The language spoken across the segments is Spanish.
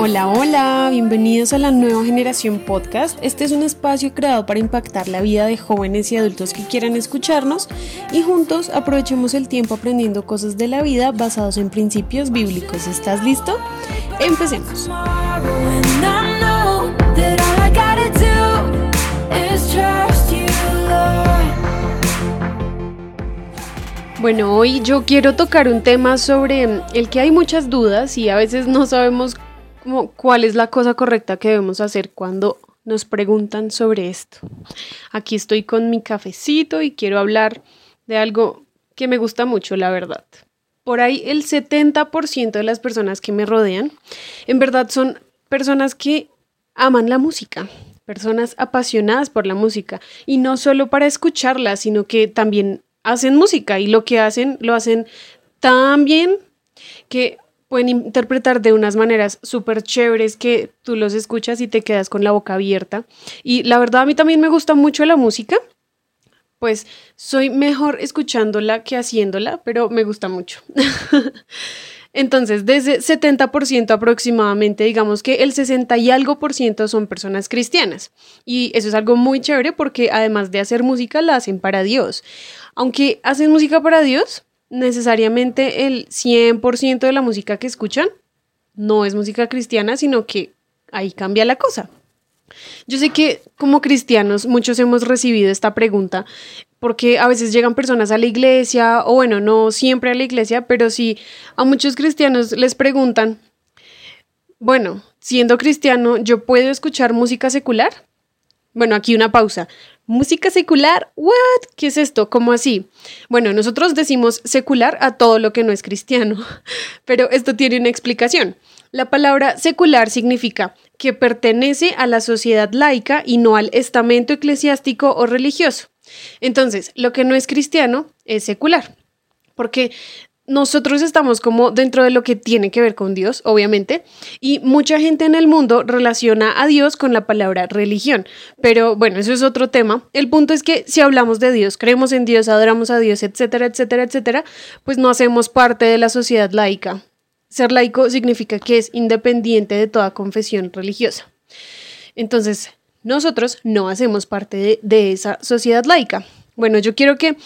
Hola, hola, bienvenidos a la nueva generación podcast. Este es un espacio creado para impactar la vida de jóvenes y adultos que quieran escucharnos y juntos aprovechemos el tiempo aprendiendo cosas de la vida basados en principios bíblicos. ¿Estás listo? Empecemos. Bueno, hoy yo quiero tocar un tema sobre el que hay muchas dudas y a veces no sabemos cuál es la cosa correcta que debemos hacer cuando nos preguntan sobre esto. Aquí estoy con mi cafecito y quiero hablar de algo que me gusta mucho, la verdad. Por ahí el 70% de las personas que me rodean, en verdad son personas que aman la música, personas apasionadas por la música y no solo para escucharla, sino que también hacen música y lo que hacen lo hacen tan bien que pueden interpretar de unas maneras súper chéveres que tú los escuchas y te quedas con la boca abierta. Y la verdad a mí también me gusta mucho la música, pues soy mejor escuchándola que haciéndola, pero me gusta mucho. Entonces, desde 70% aproximadamente, digamos que el 60 y algo por ciento son personas cristianas. Y eso es algo muy chévere porque además de hacer música, la hacen para Dios. Aunque hacen música para Dios, necesariamente el 100% de la música que escuchan no es música cristiana, sino que ahí cambia la cosa. Yo sé que como cristianos muchos hemos recibido esta pregunta porque a veces llegan personas a la iglesia, o bueno, no siempre a la iglesia, pero sí a muchos cristianos les preguntan, bueno, siendo cristiano, ¿yo puedo escuchar música secular? Bueno, aquí una pausa. Música secular, ¿what? ¿Qué es esto? ¿Cómo así? Bueno, nosotros decimos secular a todo lo que no es cristiano, pero esto tiene una explicación. La palabra secular significa que pertenece a la sociedad laica y no al estamento eclesiástico o religioso. Entonces, lo que no es cristiano es secular, porque nosotros estamos como dentro de lo que tiene que ver con Dios, obviamente, y mucha gente en el mundo relaciona a Dios con la palabra religión, pero bueno, eso es otro tema. El punto es que si hablamos de Dios, creemos en Dios, adoramos a Dios, etcétera, etcétera, etcétera, pues no hacemos parte de la sociedad laica. Ser laico significa que es independiente de toda confesión religiosa. Entonces, nosotros no hacemos parte de, esa sociedad laica. Bueno, yo quiero que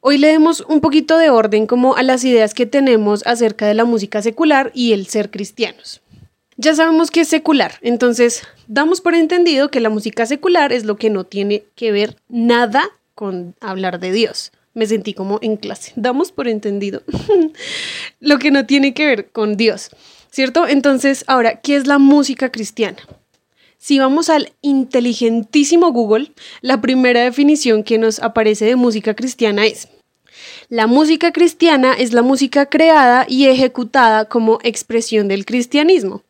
Hoy le demos un poquito de orden como a las ideas que tenemos acerca de la música secular y el ser cristianos. Ya sabemos que es secular, entonces damos por entendido que la música secular es lo que no tiene que ver nada con hablar de Dios. Me sentí como en clase. Damos por entendido lo que no tiene que ver con Dios, ¿cierto? Entonces, ahora, ¿qué es la música cristiana? Si vamos al inteligentísimo Google, la primera definición que nos aparece de música cristiana es la música cristiana es la música creada y ejecutada como expresión del cristianismo.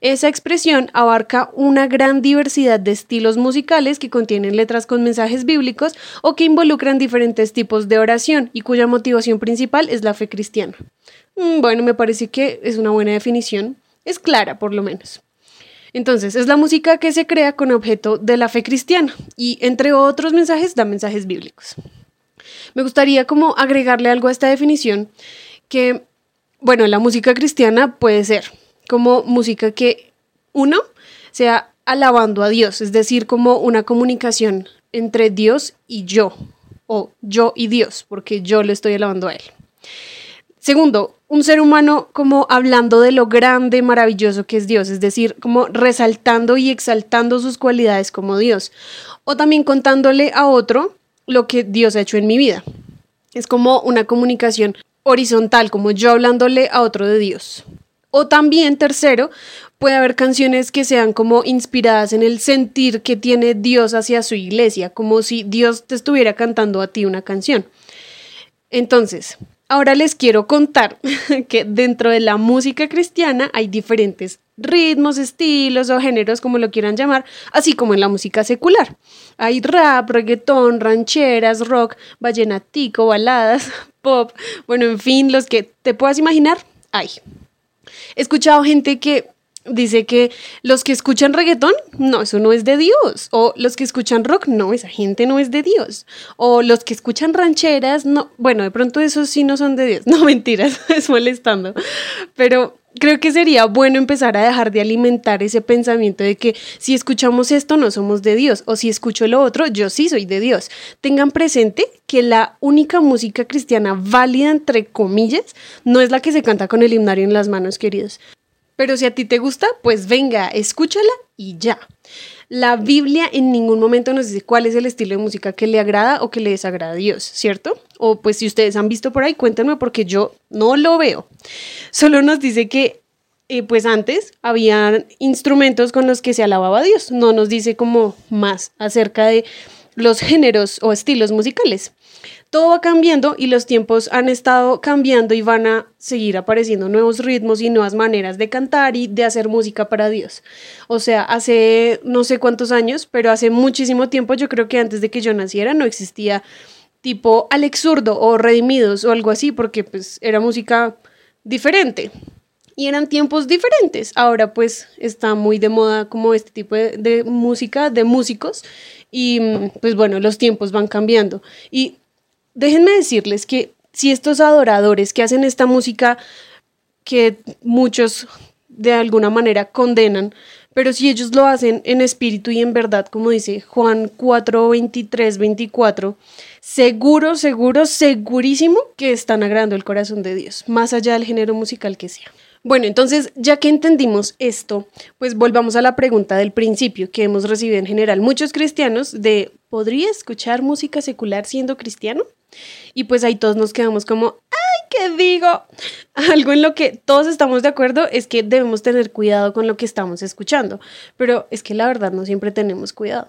Esa expresión abarca una gran diversidad de estilos musicales que contienen letras con mensajes bíblicos o que involucran diferentes tipos de oración y cuya motivación principal es la fe cristiana. Mm, bueno, me parece que es una buena definición. Es clara, por lo menos. Entonces, es la música que se crea con objeto de la fe cristiana y, entre otros mensajes, da mensajes bíblicos. Me gustaría como agregarle algo a esta definición que, bueno, la música cristiana puede ser como música que, uno, sea alabando a Dios, es decir, como una comunicación entre Dios y yo, o yo y Dios, porque yo le estoy alabando a Él. Segundo, un ser humano como hablando de lo grande, maravilloso que es Dios, es decir, como resaltando y exaltando sus cualidades como Dios, o también contándole a otro lo que Dios ha hecho en mi vida. Es como una comunicación horizontal, como yo hablándole a otro de Dios. O también, tercero, puede haber canciones que sean como inspiradas en el sentir que tiene Dios hacia su iglesia, como si Dios te estuviera cantando a ti una canción. Entonces, Ahora les quiero contar que dentro de la música cristiana hay diferentes ritmos, estilos o géneros, como lo quieran llamar, así como en la música secular. Hay rap, reggaetón, rancheras, rock, vallenatico, baladas, pop, bueno, en fin, los que te puedas imaginar, hay. He escuchado gente que dice que los que escuchan reggaetón, no, eso no es de Dios. O los que escuchan rock, no, esa gente no es de Dios. O los que escuchan rancheras, no, bueno, de pronto esos sí no son de Dios. No, mentiras, es molestando. Pero creo que sería bueno empezar a dejar de alimentar ese pensamiento de que si escuchamos esto no somos de Dios o si escucho lo otro yo sí soy de Dios. Tengan presente que la única música cristiana válida entre comillas no es la que se canta con el himnario en las manos, queridos. Pero si a ti te gusta, pues venga, escúchala y ya. La Biblia en ningún momento nos dice cuál es el estilo de música que le agrada o que le desagrada a Dios, ¿cierto? O pues si ustedes han visto por ahí, cuéntenme porque yo no lo veo. Solo nos dice que eh, pues antes había instrumentos con los que se alababa a Dios. No nos dice como más acerca de los géneros o estilos musicales todo va cambiando y los tiempos han estado cambiando y van a seguir apareciendo nuevos ritmos y nuevas maneras de cantar y de hacer música para Dios. O sea, hace no sé cuántos años, pero hace muchísimo tiempo, yo creo que antes de que yo naciera no existía tipo Alex Zurdo o Redimidos o algo así, porque pues era música diferente. Y eran tiempos diferentes. Ahora pues está muy de moda como este tipo de, música, de músicos. Y pues bueno, los tiempos van cambiando. Y déjenme decirles que si estos adoradores que hacen esta música que muchos de alguna manera condenan, pero si ellos lo hacen en espíritu y en verdad, como dice Juan 4, 23, 24, seguro, seguro, segurísimo que están agradando el corazón de Dios, más allá del género musical que sea. Bueno, entonces, ya que entendimos esto, pues volvamos a la pregunta del principio que hemos recibido en general muchos cristianos de ¿podría escuchar música secular siendo cristiano? Y pues ahí todos nos quedamos como, ay, ¿qué digo? Algo en lo que todos estamos de acuerdo es que debemos tener cuidado con lo que estamos escuchando, pero es que la verdad no siempre tenemos cuidado.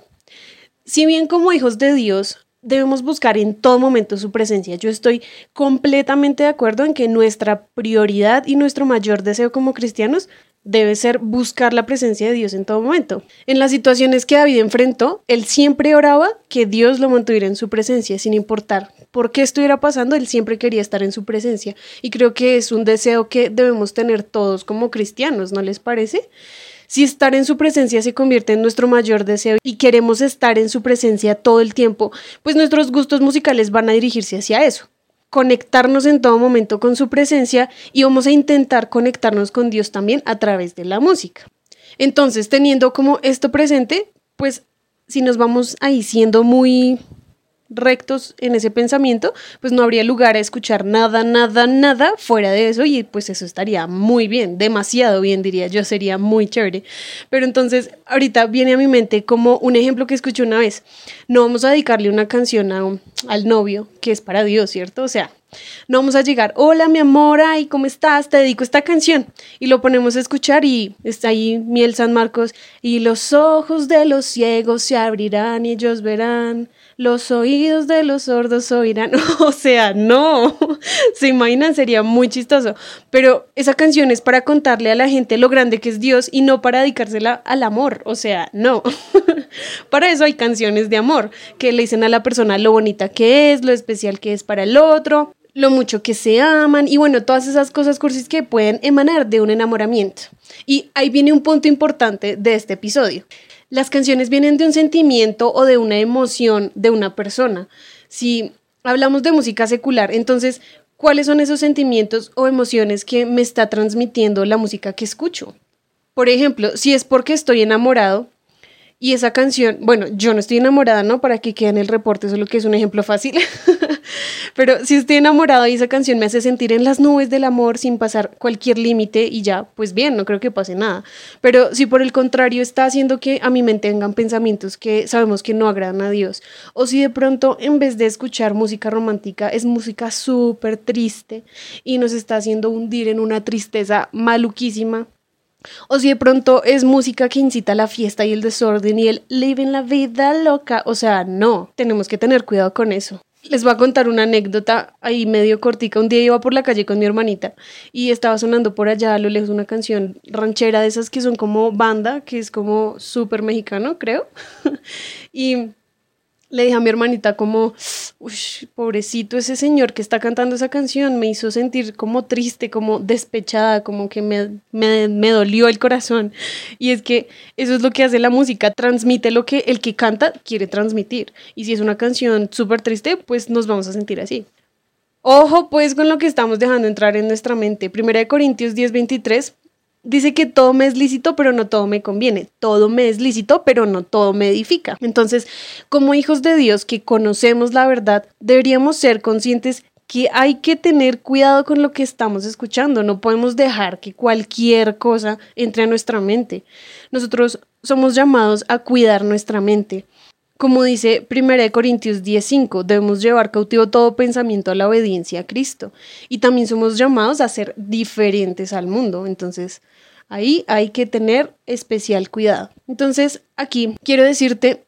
Si bien como hijos de Dios debemos buscar en todo momento su presencia. Yo estoy completamente de acuerdo en que nuestra prioridad y nuestro mayor deseo como cristianos debe ser buscar la presencia de Dios en todo momento. En las situaciones que David enfrentó, él siempre oraba que Dios lo mantuviera en su presencia, sin importar por qué estuviera pasando, él siempre quería estar en su presencia. Y creo que es un deseo que debemos tener todos como cristianos, ¿no les parece? Si estar en su presencia se convierte en nuestro mayor deseo y queremos estar en su presencia todo el tiempo, pues nuestros gustos musicales van a dirigirse hacia eso conectarnos en todo momento con su presencia y vamos a intentar conectarnos con Dios también a través de la música. Entonces, teniendo como esto presente, pues si nos vamos ahí siendo muy rectos en ese pensamiento, pues no habría lugar a escuchar nada, nada, nada fuera de eso y pues eso estaría muy bien, demasiado bien diría yo, sería muy chévere. Pero entonces ahorita viene a mi mente como un ejemplo que escuché una vez, no vamos a dedicarle una canción a, al novio que es para Dios, ¿cierto? O sea, no vamos a llegar, hola mi amor, ay, ¿cómo estás? Te dedico esta canción. Y lo ponemos a escuchar y está ahí Miel San Marcos. Y los ojos de los ciegos se abrirán y ellos verán los oídos de los sordos oirán. o sea, no, se imaginan, sería muy chistoso. Pero esa canción es para contarle a la gente lo grande que es Dios y no para dedicársela al amor. O sea, no. para eso hay canciones de amor que le dicen a la persona lo bonita que es, lo especial que es para el otro lo mucho que se aman y bueno, todas esas cosas cursis que pueden emanar de un enamoramiento. Y ahí viene un punto importante de este episodio. Las canciones vienen de un sentimiento o de una emoción de una persona. Si hablamos de música secular, entonces, ¿cuáles son esos sentimientos o emociones que me está transmitiendo la música que escucho? Por ejemplo, si es porque estoy enamorado, y esa canción, bueno, yo no estoy enamorada, ¿no? Para que quede en el reporte, solo que es un ejemplo fácil. Pero si estoy enamorado y esa canción me hace sentir en las nubes del amor sin pasar cualquier límite y ya, pues bien, no creo que pase nada. Pero si por el contrario está haciendo que a mi mente vengan pensamientos que sabemos que no agradan a Dios, o si de pronto en vez de escuchar música romántica es música súper triste y nos está haciendo hundir en una tristeza maluquísima, o si de pronto es música que incita a la fiesta y el desorden y el living la vida loca. O sea, no, tenemos que tener cuidado con eso. Les voy a contar una anécdota ahí medio cortica. Un día iba por la calle con mi hermanita y estaba sonando por allá a lo lejos una canción ranchera de esas que son como banda, que es como súper mexicano, creo. y le dije a mi hermanita como, pobrecito ese señor que está cantando esa canción, me hizo sentir como triste, como despechada, como que me, me, me, dolió el corazón. Y es que eso es lo que hace la música, transmite lo que el que canta quiere transmitir. Y si es una canción súper triste, pues nos vamos a sentir así. Ojo pues con lo que estamos dejando entrar en nuestra mente. Primera de Corintios 10:23 dice que todo me es lícito, pero no todo me conviene. Todo me es lícito, pero no todo me edifica. Entonces, como hijos de Dios que conocemos la verdad, deberíamos ser conscientes que hay que tener cuidado con lo que estamos escuchando. No podemos dejar que cualquier cosa entre a nuestra mente. Nosotros somos llamados a cuidar nuestra mente. Como dice 1 Corintios 10:5, debemos llevar cautivo todo pensamiento a la obediencia a Cristo. Y también somos llamados a ser diferentes al mundo. Entonces, ahí hay que tener especial cuidado. Entonces, aquí quiero decirte,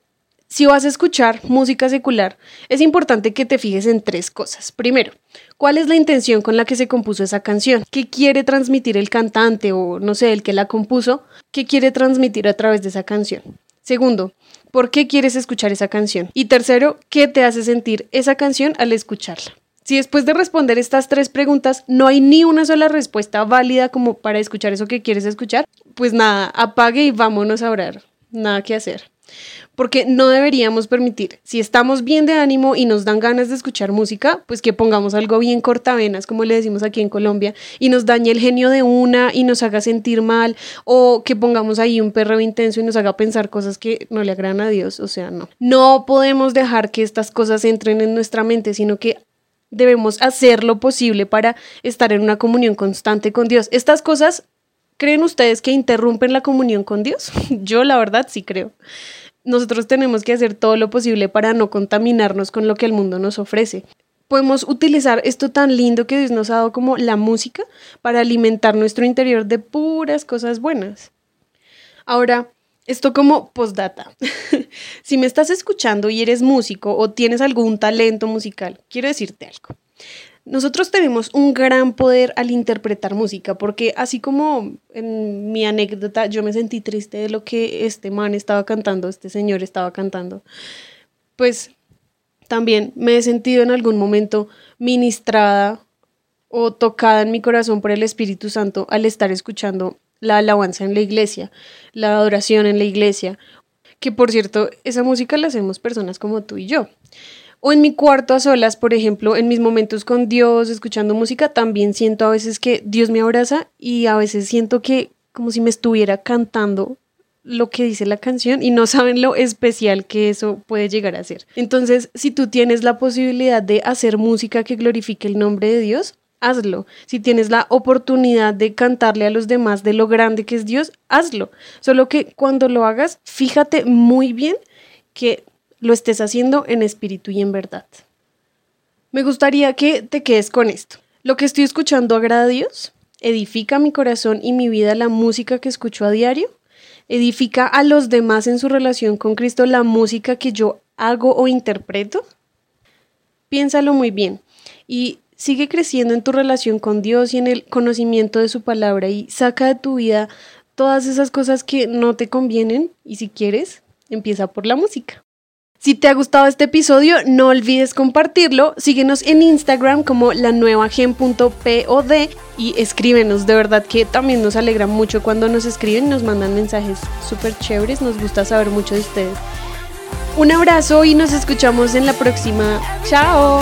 si vas a escuchar música secular, es importante que te fijes en tres cosas. Primero, ¿cuál es la intención con la que se compuso esa canción? ¿Qué quiere transmitir el cantante o no sé, el que la compuso? ¿Qué quiere transmitir a través de esa canción? Segundo, ¿por qué quieres escuchar esa canción? Y tercero, ¿qué te hace sentir esa canción al escucharla? Si después de responder estas tres preguntas no hay ni una sola respuesta válida como para escuchar eso que quieres escuchar, pues nada, apague y vámonos a orar. Nada que hacer porque no deberíamos permitir, si estamos bien de ánimo y nos dan ganas de escuchar música, pues que pongamos algo bien cortavenas, como le decimos aquí en Colombia, y nos dañe el genio de una y nos haga sentir mal, o que pongamos ahí un perro intenso y nos haga pensar cosas que no le agradan a Dios, o sea, no. No podemos dejar que estas cosas entren en nuestra mente, sino que debemos hacer lo posible para estar en una comunión constante con Dios. Estas cosas ¿Creen ustedes que interrumpen la comunión con Dios? Yo la verdad sí creo nosotros tenemos que hacer todo lo posible para no contaminarnos con lo que el mundo nos ofrece. Podemos utilizar esto tan lindo que Dios nos ha dado como la música para alimentar nuestro interior de puras cosas buenas. Ahora, esto como postdata. si me estás escuchando y eres músico o tienes algún talento musical, quiero decirte algo. Nosotros tenemos un gran poder al interpretar música, porque así como en mi anécdota yo me sentí triste de lo que este man estaba cantando, este señor estaba cantando, pues también me he sentido en algún momento ministrada o tocada en mi corazón por el Espíritu Santo al estar escuchando la alabanza en la iglesia, la adoración en la iglesia, que por cierto, esa música la hacemos personas como tú y yo. O en mi cuarto a solas, por ejemplo, en mis momentos con Dios, escuchando música, también siento a veces que Dios me abraza y a veces siento que como si me estuviera cantando lo que dice la canción y no saben lo especial que eso puede llegar a ser. Entonces, si tú tienes la posibilidad de hacer música que glorifique el nombre de Dios, hazlo. Si tienes la oportunidad de cantarle a los demás de lo grande que es Dios, hazlo. Solo que cuando lo hagas, fíjate muy bien que lo estés haciendo en espíritu y en verdad. Me gustaría que te quedes con esto. Lo que estoy escuchando agrada a Dios, edifica mi corazón y mi vida la música que escucho a diario, edifica a los demás en su relación con Cristo la música que yo hago o interpreto. Piénsalo muy bien y sigue creciendo en tu relación con Dios y en el conocimiento de su palabra y saca de tu vida todas esas cosas que no te convienen y si quieres, empieza por la música. Si te ha gustado este episodio, no olvides compartirlo. Síguenos en Instagram como la nueva gen.pod y escríbenos. De verdad que también nos alegra mucho cuando nos escriben y nos mandan mensajes súper chéveres. Nos gusta saber mucho de ustedes. Un abrazo y nos escuchamos en la próxima. Chao.